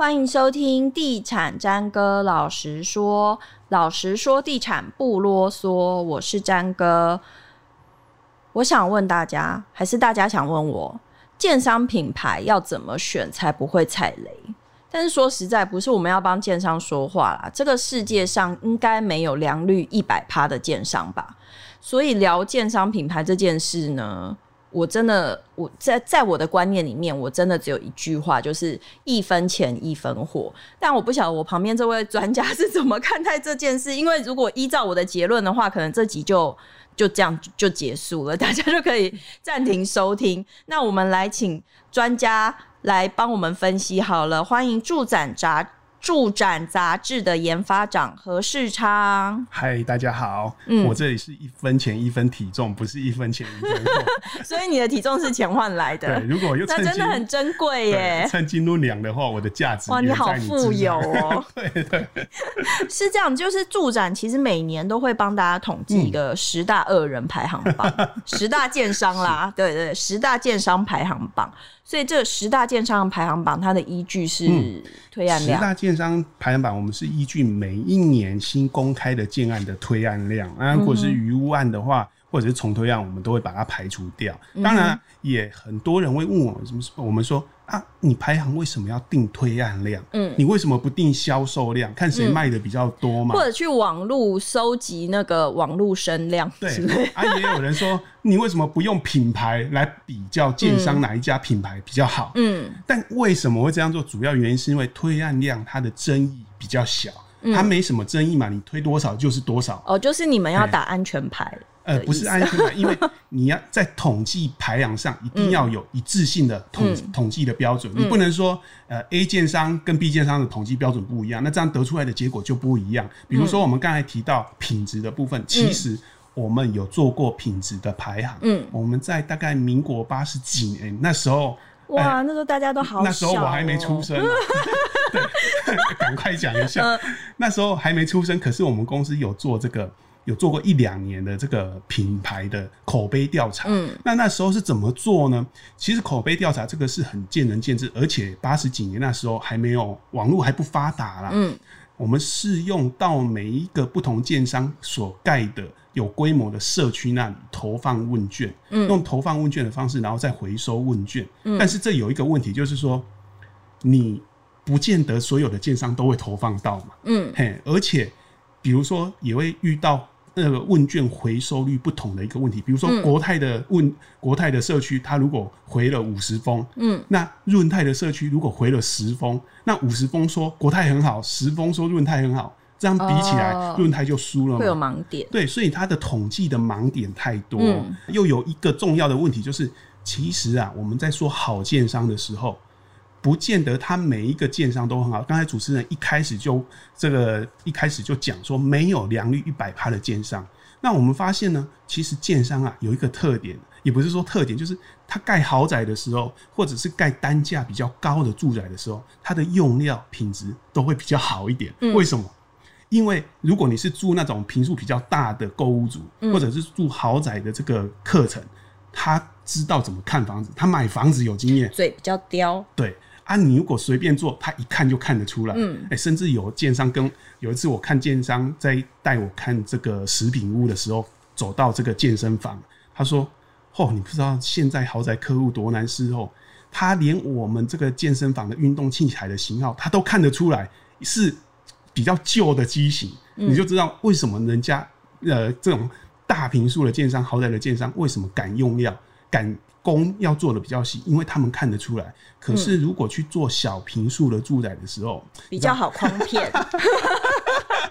欢迎收听《地产詹哥老实说》，老实说地产不啰嗦。我是詹哥。我想问大家，还是大家想问我，建商品牌要怎么选才不会踩雷？但是说实在，不是我们要帮建商说话啦。这个世界上应该没有良率一百趴的建商吧？所以聊建商品牌这件事呢？我真的，我在在我的观念里面，我真的只有一句话，就是一分钱一分货。但我不晓得我旁边这位专家是怎么看待这件事，因为如果依照我的结论的话，可能这集就就这样就结束了，大家就可以暂停收听。那我们来请专家来帮我们分析好了，欢迎助展杂。住展杂志的研发长何世昌，嗨，大家好，嗯，我这里是一分钱一分体重，不是一分钱一分货，所以你的体重是钱换来的。对，如果又那真的很珍贵耶。称斤论两的话，我的价值哇，你好富有哦。对对，是这样，就是助展其实每年都会帮大家统计一个十大恶人排行榜，嗯、十大建商啦，对，对对，十大建商排行榜。所以这十大建商排行榜，它的依据是推案量。十大建商排行榜，我们是依据每一年新公开的建案的推案量。那如果是余屋案的话，或者是重推案，我们都会把它排除掉。当然，也很多人会问我，什么？我们说。啊，你排行为什么要定推案量？嗯，你为什么不定销售量？看谁卖的比较多嘛？或者去网络收集那个网络声量？对，啊，也有人说，你为什么不用品牌来比较建商哪一家品牌比较好？嗯，但为什么会这样做？主要原因是因为推案量它的争议比较小，它没什么争议嘛，你推多少就是多少。哦，就是你们要打安全牌。呃，不是安全牌，因为你要在统计排行上一定要有一致性的统、嗯、统计的标准，嗯、你不能说呃 A 建商跟 B 建商的统计标准不一样，那这样得出来的结果就不一样。比如说我们刚才提到品质的部分，嗯、其实我们有做过品质的排行，嗯，我们在大概民国八十几年那时候，哇，呃、那时候大家都好那时候我还没出生、啊，对，赶快讲一下，呃、那时候还没出生，可是我们公司有做这个。有做过一两年的这个品牌的口碑调查，嗯，那那时候是怎么做呢？其实口碑调查这个是很见仁见智，而且八十几年那时候还没有网络还不发达啦，嗯，我们是用到每一个不同建商所盖的有规模的社区那里投放问卷，嗯，用投放问卷的方式，然后再回收问卷，嗯，但是这有一个问题，就是说你不见得所有的建商都会投放到嘛，嗯，嘿，而且比如说也会遇到。那个问卷回收率不同的一个问题，比如说国泰的问、嗯、国泰的社区，他如果回了五十封，嗯，那润泰的社区如果回了十封，那五十封说国泰很好，十封说润泰很好，这样比起来，论、哦、泰就输了嘛，会有盲点，对，所以它的统计的盲点太多，嗯、又有一个重要的问题就是，其实啊，我们在说好建商的时候。不见得他每一个建商都很好。刚才主持人一开始就这个一开始就讲说，没有良率一百趴的建商。那我们发现呢，其实建商啊有一个特点，也不是说特点，就是他盖豪宅的时候，或者是盖单价比较高的住宅的时候，它的用料品质都会比较好一点。为什么？因为如果你是住那种平数比较大的购物族，或者是住豪宅的这个课程，他知道怎么看房子，他买房子有经验，嘴比较刁。对。啊，你如果随便做，他一看就看得出来。嗯，哎、欸，甚至有建商跟有一次我看建商在带我看这个食品屋的时候，走到这个健身房，他说：“哦，你不知道现在豪宅客户多难伺候，他连我们这个健身房的运动器材的型号，他都看得出来是比较旧的机型，嗯、你就知道为什么人家呃这种大平数的建商、豪宅的建商为什么敢用料、敢。”工要做的比较细，因为他们看得出来。可是如果去做小平数的住宅的时候，比较好诓骗。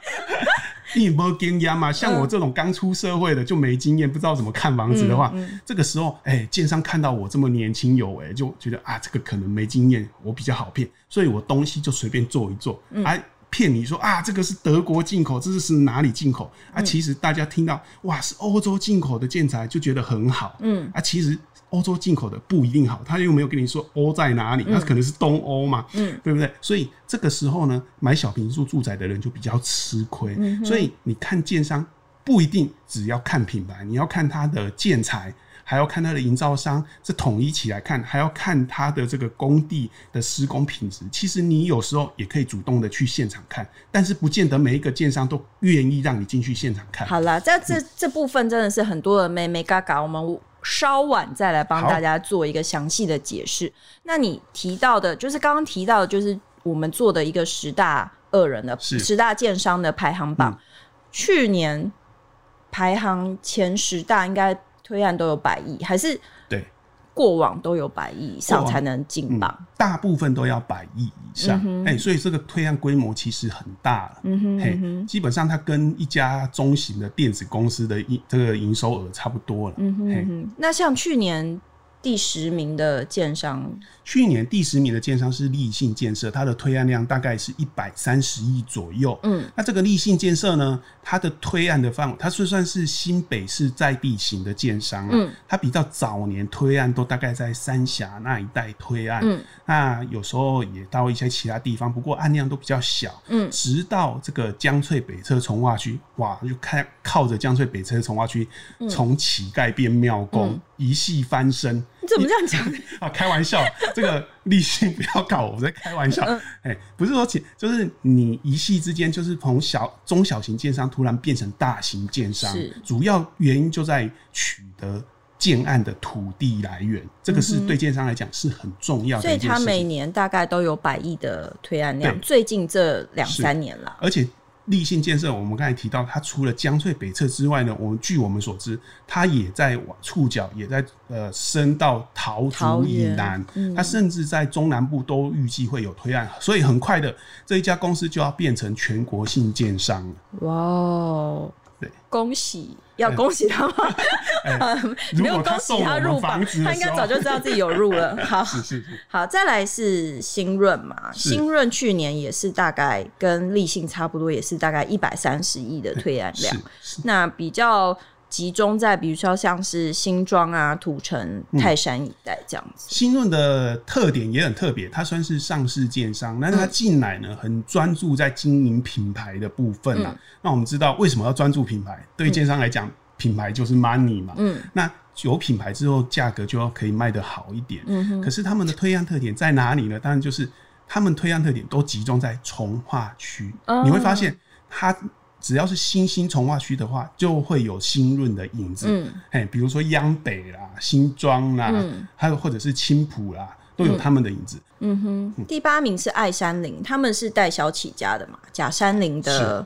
你没经验嘛？像我这种刚出社会的就没经验，不知道怎么看房子的话，嗯嗯、这个时候，哎、欸，建商看到我这么年轻有为，就觉得啊，这个可能没经验，我比较好骗，所以我东西就随便做一做，哎、嗯。骗你说啊，这个是德国进口，这是是哪里进口？啊，其实大家听到哇，是欧洲进口的建材，就觉得很好。嗯，啊，其实欧洲进口的不一定好，他又没有跟你说欧在哪里，那可能是东欧嘛，嗯，对不对？所以这个时候呢，买小平数住宅的人就比较吃亏。嗯，所以你看建商不一定只要看品牌，你要看它的建材。还要看它的营造商，这统一起来看，还要看它的这个工地的施工品质。其实你有时候也可以主动的去现场看，但是不见得每一个建商都愿意让你进去现场看。好了，在这这部分真的是很多的妹妹嘎嘎，我们稍晚再来帮大家做一个详细的解释。那你提到的，就是刚刚提到的，就是我们做的一个十大恶人的十大建商的排行榜，嗯、去年排行前十大应该推案都有百亿，还是对？过往都有百亿以上才能进榜，嗯，大部分都要百亿以上。哎、嗯欸，所以这个推案规模其实很大了。嗯哼，嗯哼，基本上它跟一家中型的电子公司的营这个营收额差不多了。嗯哼，嗯哼，那像去年。第十名的建商，去年第十名的建商是立信建设，它的推案量大概是一百三十亿左右。嗯，那这个立信建设呢，它的推案的范围，它是算是新北市在地型的建商。嗯，它比较早年推案都大概在三峡那一带推案。嗯，那有时候也到一些其他地方，不过案量都比较小。嗯，直到这个江翠北侧从化区，哇，就看靠着江翠北侧重划区，从乞丐变庙公。嗯一系翻身，你怎么这样讲？啊，开玩笑，这个立信不要搞，我在开玩笑。哎、嗯，不是说，就是你一系之间，就是从小中小型建商突然变成大型建商，主要原因就在取得建案的土地来源，这个是对建商来讲是很重要的。所以，他每年大概都有百亿的推案量，最近这两三年了，而且。立信建设，我们刚才提到，它除了江翠北侧之外呢，我们据我们所知，它也在往触角，也在呃伸到桃竹以南，它甚至在中南部都预计会有推案，所以很快的这一家公司就要变成全国性建商了。哇哦！对，恭喜，要恭喜他吗？没有恭喜他入榜，他应该早就知道自己有入了。好，是是是，好，再来是新润嘛，新润去年也是大概跟立信差不多，也是大概一百三十亿的推案量，那比较。集中在比如说像是新庄啊、土城、泰山一带这样子。嗯、新润的特点也很特别，它算是上市建商，但是它进来呢很专注在经营品牌的部分啊。嗯、那我们知道为什么要专注品牌？对建商来讲，嗯、品牌就是 money 嘛。嗯。那有品牌之后，价格就要可以卖得好一点。嗯。可是他们的推案特点在哪里呢？当然就是他们推案特点都集中在从化区。哦、你会发现它。只要是新兴从化区的话，就会有新润的影子。嗯，哎，比如说央北啦、新庄啦，嗯、还有或者是青浦啦，都有他们的影子。嗯哼，嗯第八名是爱山林，他们是代销起家的嘛，假山林的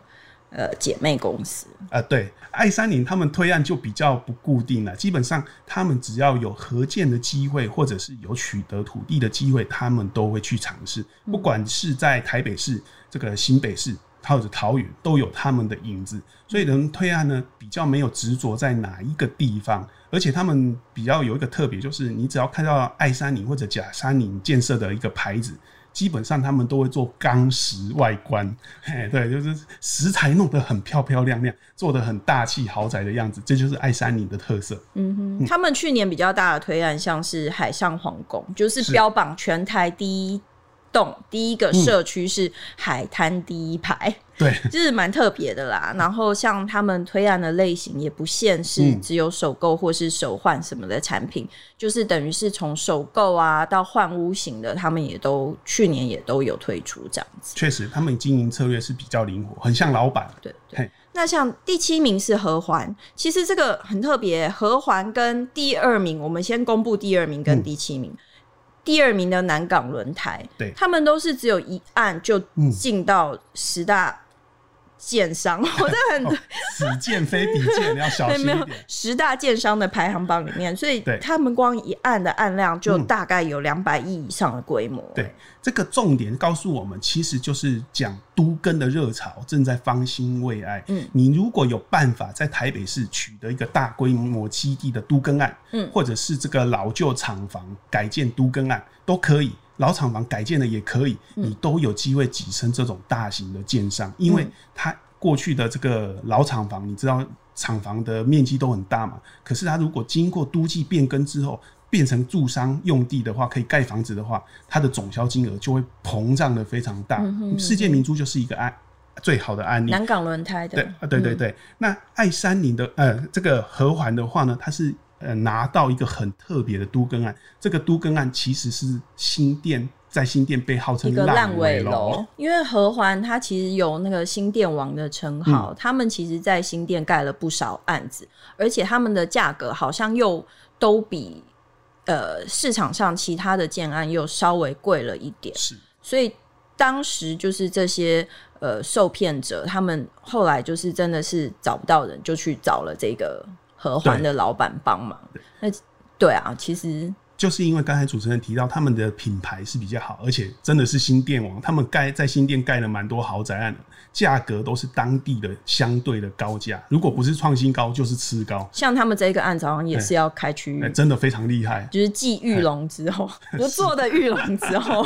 呃姐妹公司。呃，对，爱山林他们推案就比较不固定了，基本上他们只要有合建的机会，或者是有取得土地的机会，他们都会去尝试，不管是在台北市、这个新北市。或者桃园都有他们的影子，所以人推案呢比较没有执着在哪一个地方，而且他们比较有一个特别，就是你只要看到爱山林或者假山林建设的一个牌子，基本上他们都会做钢石外观，嘿，对，就是石材弄得很漂漂亮亮，做的很大气豪宅的样子，这就是爱山林的特色。嗯哼，他们去年比较大的推案像是海上皇宫，就是标榜全台第一。栋第一个社区是海滩第一排，嗯、对，就是蛮特别的啦。然后像他们推案的类型也不限是只有首购或是首换什么的产品，嗯、就是等于是从首购啊到换屋型的，他们也都去年也都有推出这样子。确实，他们经营策略是比较灵活，很像老板。对，对那像第七名是和环，其实这个很特别。和环跟第二名，我们先公布第二名跟第七名。嗯第二名的南港轮胎，对，他们都是只有一案就进到十大建商，嗯、我真的很此剑非彼剑，你要小心一点。十大建商的排行榜里面，所以他们光一案的案量就大概有两百亿以上的规模。对，这个重点告诉我们，其实就是讲都更的热潮正在方兴未艾。嗯，你如果有办法在台北市取得一个大规模基地的都更案，嗯，或者是这个老旧厂房改建都更案都可以。老厂房改建的也可以，你都有机会跻身这种大型的建商，因为它过去的这个老厂房，你知道厂房的面积都很大嘛。可是它如果经过都计变更之后，变成住商用地的话，可以盖房子的话，它的总销金额就会膨胀的非常大。世界明珠就是一个案最好的案例。南港轮胎的，对，对对对。那爱山林的呃这个和环的话呢，它是。呃拿到一个很特别的都更案，这个都更案其实是新店。在新店被号称一个烂尾楼，因为和环它其实有那个新店王的称号，嗯、他们其实在新店盖了不少案子，而且他们的价格好像又都比呃市场上其他的建案又稍微贵了一点，是，所以当时就是这些呃受骗者，他们后来就是真的是找不到人，就去找了这个和环的老板帮忙。那对啊，其实。就是因为刚才主持人提到他们的品牌是比较好，而且真的是新店王，他们盖在新店盖了蛮多豪宅案的。价格都是当地的相对的高价，如果不是创新高，就是吃高。像他们这个案子好像也是要开区域，真的非常厉害。就是继玉龙之后，不做的玉龙之后，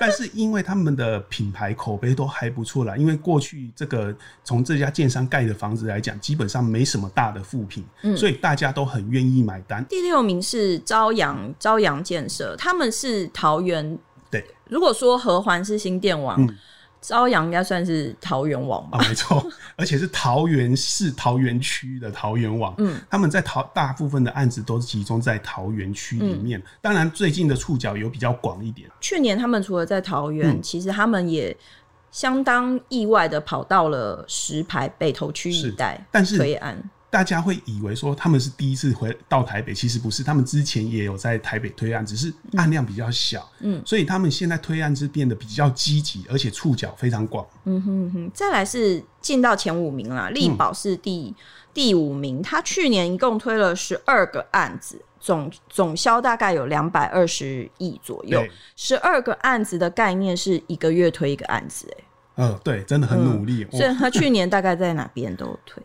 但是因为他们的品牌口碑都还不错啦，因为过去这个从这家建商盖的房子来讲，基本上没什么大的负评，嗯，所以大家都很愿意买单。第六名是朝阳朝阳建设，他们是桃园。对，如果说和环是新电网。嗯朝阳应该算是桃园网吧？啊，没错，而且是桃园市桃园区的桃园网。嗯，他们在桃大部分的案子都是集中在桃园区里面。嗯、当然，最近的触角有比较广一点。去年他们除了在桃园，嗯、其实他们也相当意外的跑到了石牌北投区一带，但是推案。大家会以为说他们是第一次回到台北，其实不是，他们之前也有在台北推案，只是案量比较小，嗯，所以他们现在推案是变得比较积极，而且触角非常广。嗯哼哼，再来是进到前五名啦，力宝是第、嗯、第五名，他去年一共推了十二个案子，总总销大概有两百二十亿左右，十二个案子的概念是一个月推一个案子、欸，哎，嗯，对，真的很努力，嗯、所以他去年大概在哪边都推。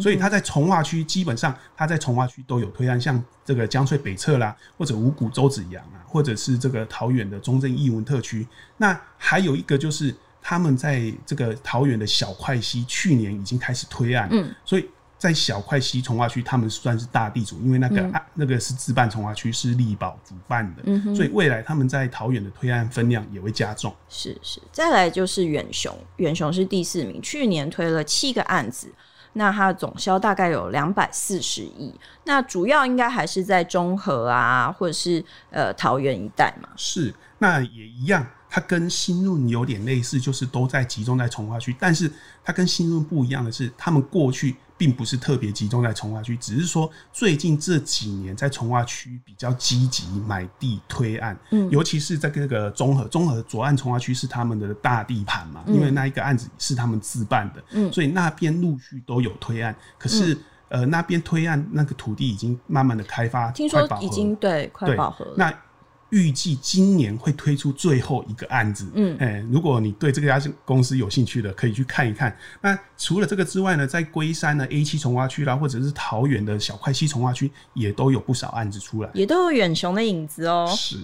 所以他在从化区，基本上他在从化区都有推案，像这个江翠北侧啦，或者五股周子阳啊，或者是这个桃园的中正艺文特区。那还有一个就是他们在这个桃园的小块溪，去年已经开始推案。嗯，所以在小块溪从化区，他们算是大地主，因为那个案那个是自办从化区，是力宝主办的。嗯，所以未来他们在桃园的推案分量也会加重。是是，再来就是远雄，远雄是第四名，去年推了七个案子。那它的总销大概有两百四十亿，那主要应该还是在中和啊，或者是呃桃园一带嘛。是，那也一样，它跟新润有点类似，就是都在集中在从化区，但是它跟新润不一样的是，他们过去。并不是特别集中在从化区，只是说最近这几年在从化区比较积极买地推案，嗯，尤其是在这个综合综合左岸从化区是他们的大地盘嘛，嗯，因为那一个案子是他们自办的，嗯，所以那边陆续都有推案，可是，嗯，呃，那边推案那个土地已经慢慢的开发，听说已经对快饱和了，那。预计今年会推出最后一个案子，嗯，哎、欸，如果你对这家公司有兴趣的，可以去看一看。那除了这个之外呢，在龟山的 A 七重划区啦，或者是桃园的小块溪重划区，也都有不少案子出来，也都有远雄的影子哦。是，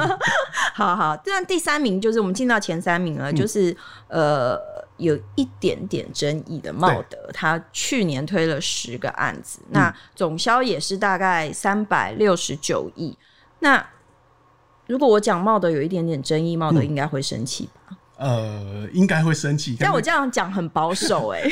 好好。那第三名就是我们进到前三名了，嗯、就是呃，有一点点争议的茂德，他去年推了十个案子，嗯、那总销也是大概三百六十九亿。那如果我讲茂德有一点点争议，茂德应该会生气吧？呃，应该会生气。但我这样讲很保守哎、欸，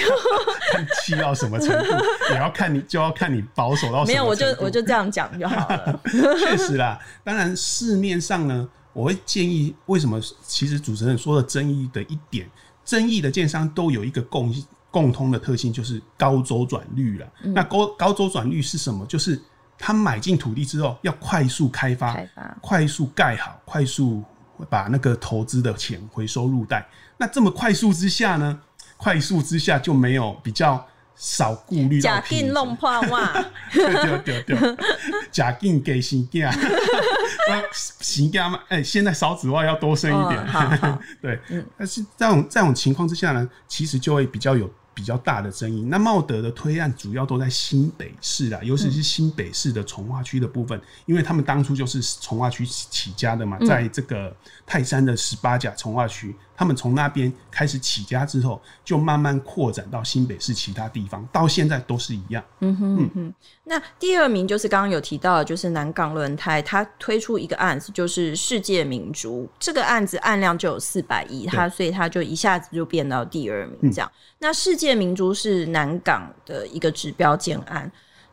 看 气到什么程度，也要看你，就要看你保守到什么程度。没有，我就我就这样讲就好了。确实啦，当然市面上呢，我会建议，为什么？其实主持人说的争议的一点，争议的建商都有一个共共通的特性，就是高周转率了。嗯、那高高周转率是什么？就是。他买进土地之后，要快速开发，开发快速盖好，快速把那个投资的钱回收入袋。那这么快速之下呢？快速之下就没有比较少顾虑。假定弄破哇！对对对对，假定给新家，新家嘛，哎，现在少子化要多生一点。哦、对，嗯、但是这种这种情况之下呢，其实就会比较有。比较大的争议，那茂德的推案主要都在新北市啦，尤其是新北市的从化区的部分，嗯、因为他们当初就是从化区起家的嘛，在这个泰山的十八甲从化区。他们从那边开始起家之后，就慢慢扩展到新北市其他地方，到现在都是一样。嗯哼嗯哼。那第二名就是刚刚有提到的，就是南港轮胎，它推出一个案子，就是世界明珠这个案子案量就有四百亿，它所以它就一下子就变到第二名这样。嗯、那世界明珠是南港的一个指标建案。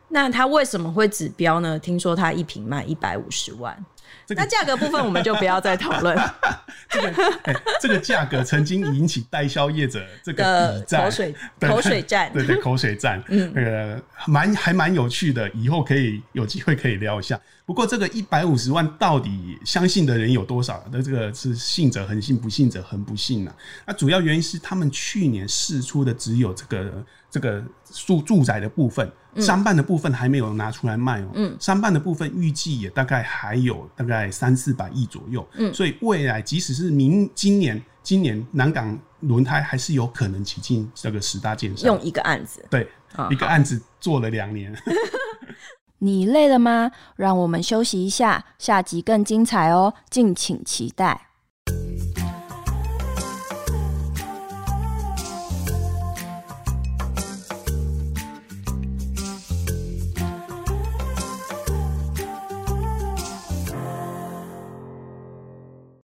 那它为什么会指标呢？听说它一瓶卖一百五十万。这个、那价格部分我们就不要再讨论。这个哎、欸，这个价格曾经引起代销业者这个口水 口水战，对对，口水战，嗯，那个蛮还蛮有趣的，以后可以有机会可以聊一下。不过这个一百五十万到底相信的人有多少？那这个是信者恒信，不信者恒不信呐、啊。那主要原因是他们去年试出的只有这个这个住住宅的部分。商办的部分还没有拿出来卖哦、喔，嗯，商办的部分预计也大概还有大概三四百亿左右，嗯，所以未来即使是明今年，今年南港轮胎还是有可能挤进这个十大建商。用一个案子，对，哦、一个案子做了两年。你累了吗？让我们休息一下，下集更精彩哦，敬请期待。